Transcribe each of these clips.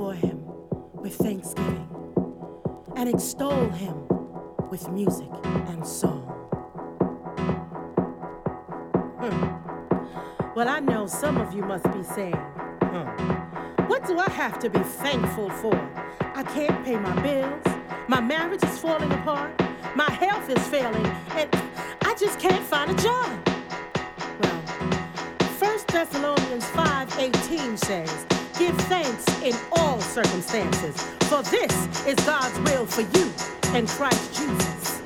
before him with thanksgiving and extol him with music and song. Hmm. Well, I know some of you must be saying, hmm, What do I have to be thankful for? I can't pay my bills, my marriage is falling apart, my health is failing, and I just can't find a job. Well, 1 Thessalonians 5:18 says, Give thanks in all circumstances, for this is God's will for you in Christ Jesus.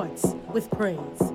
with praise.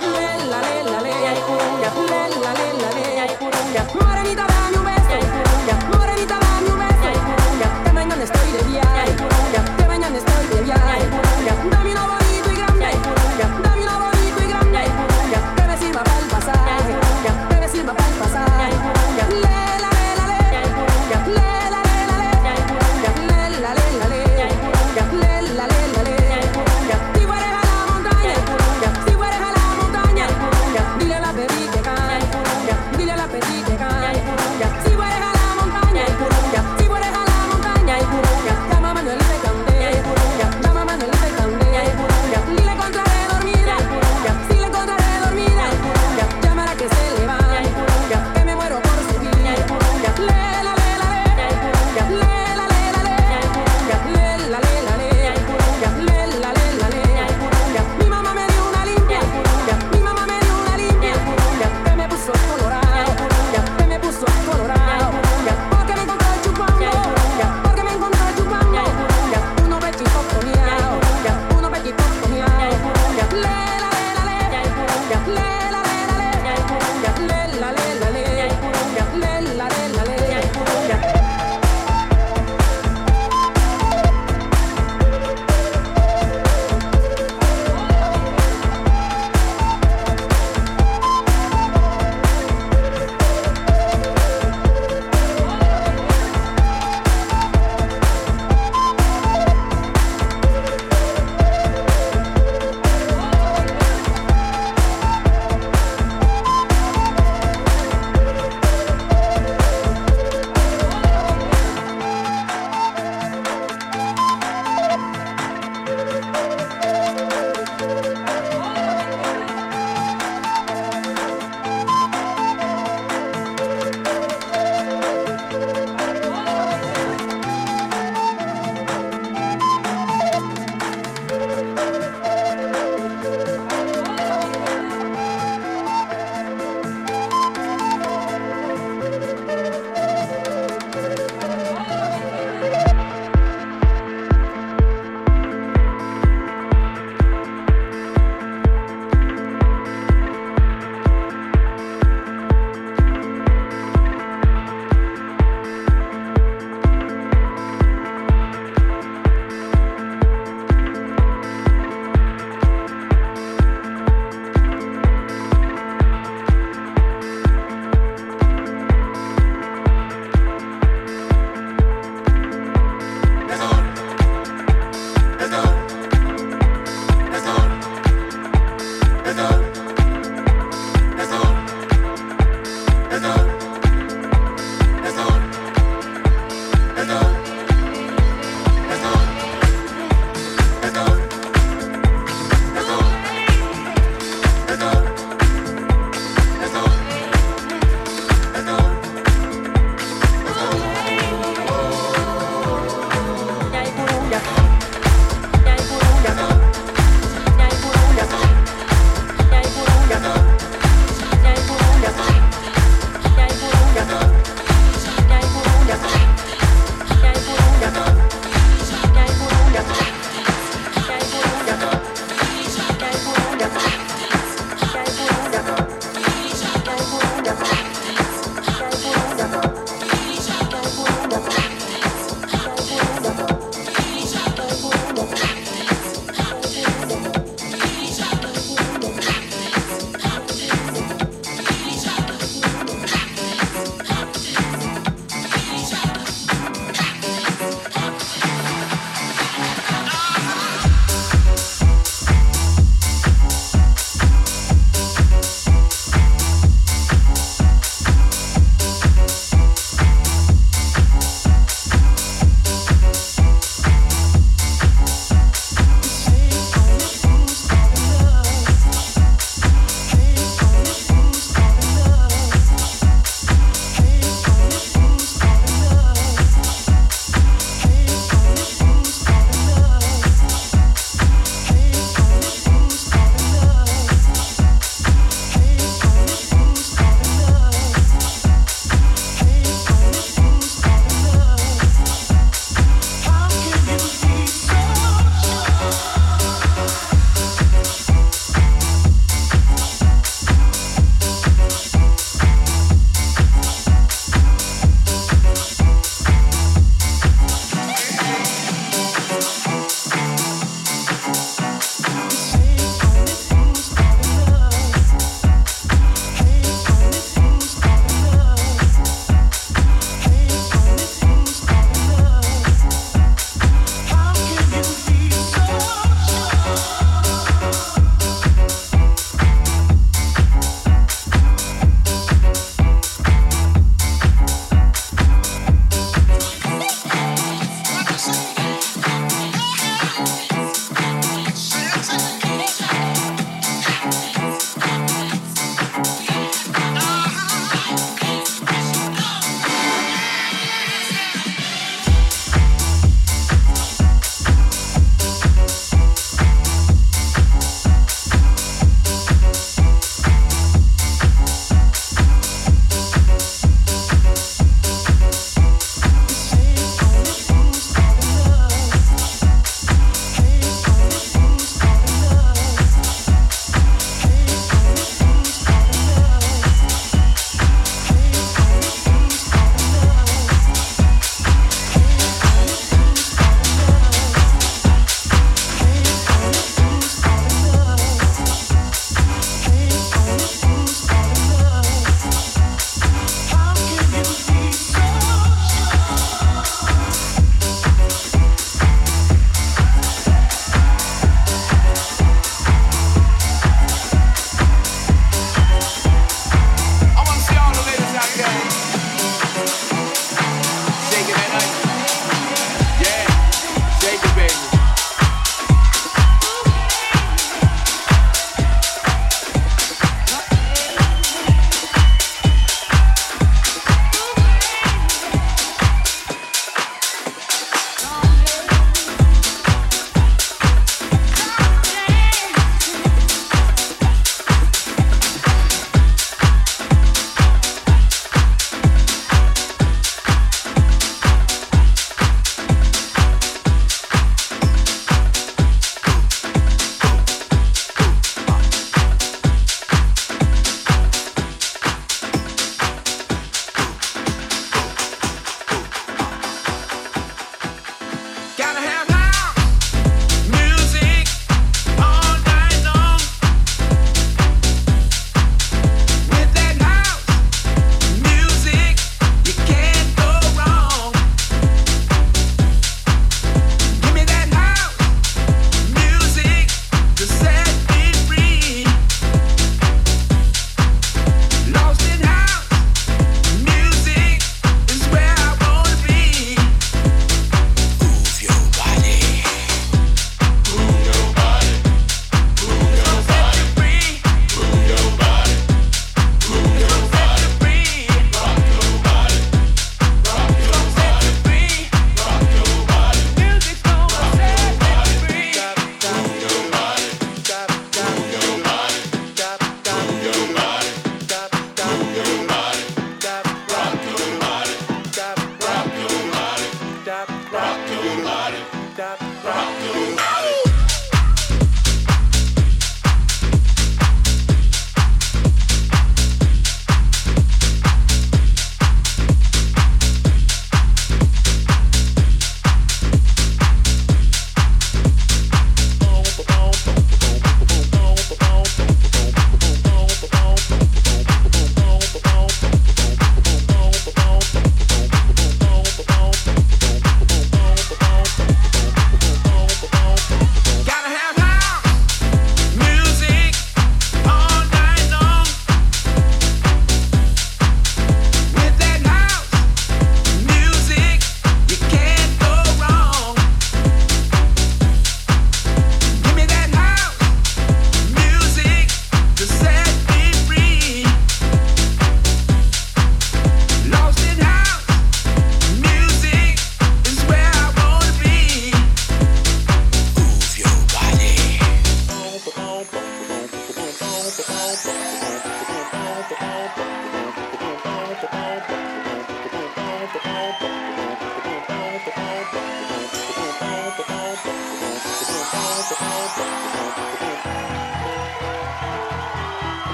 la, la, la.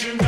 You know?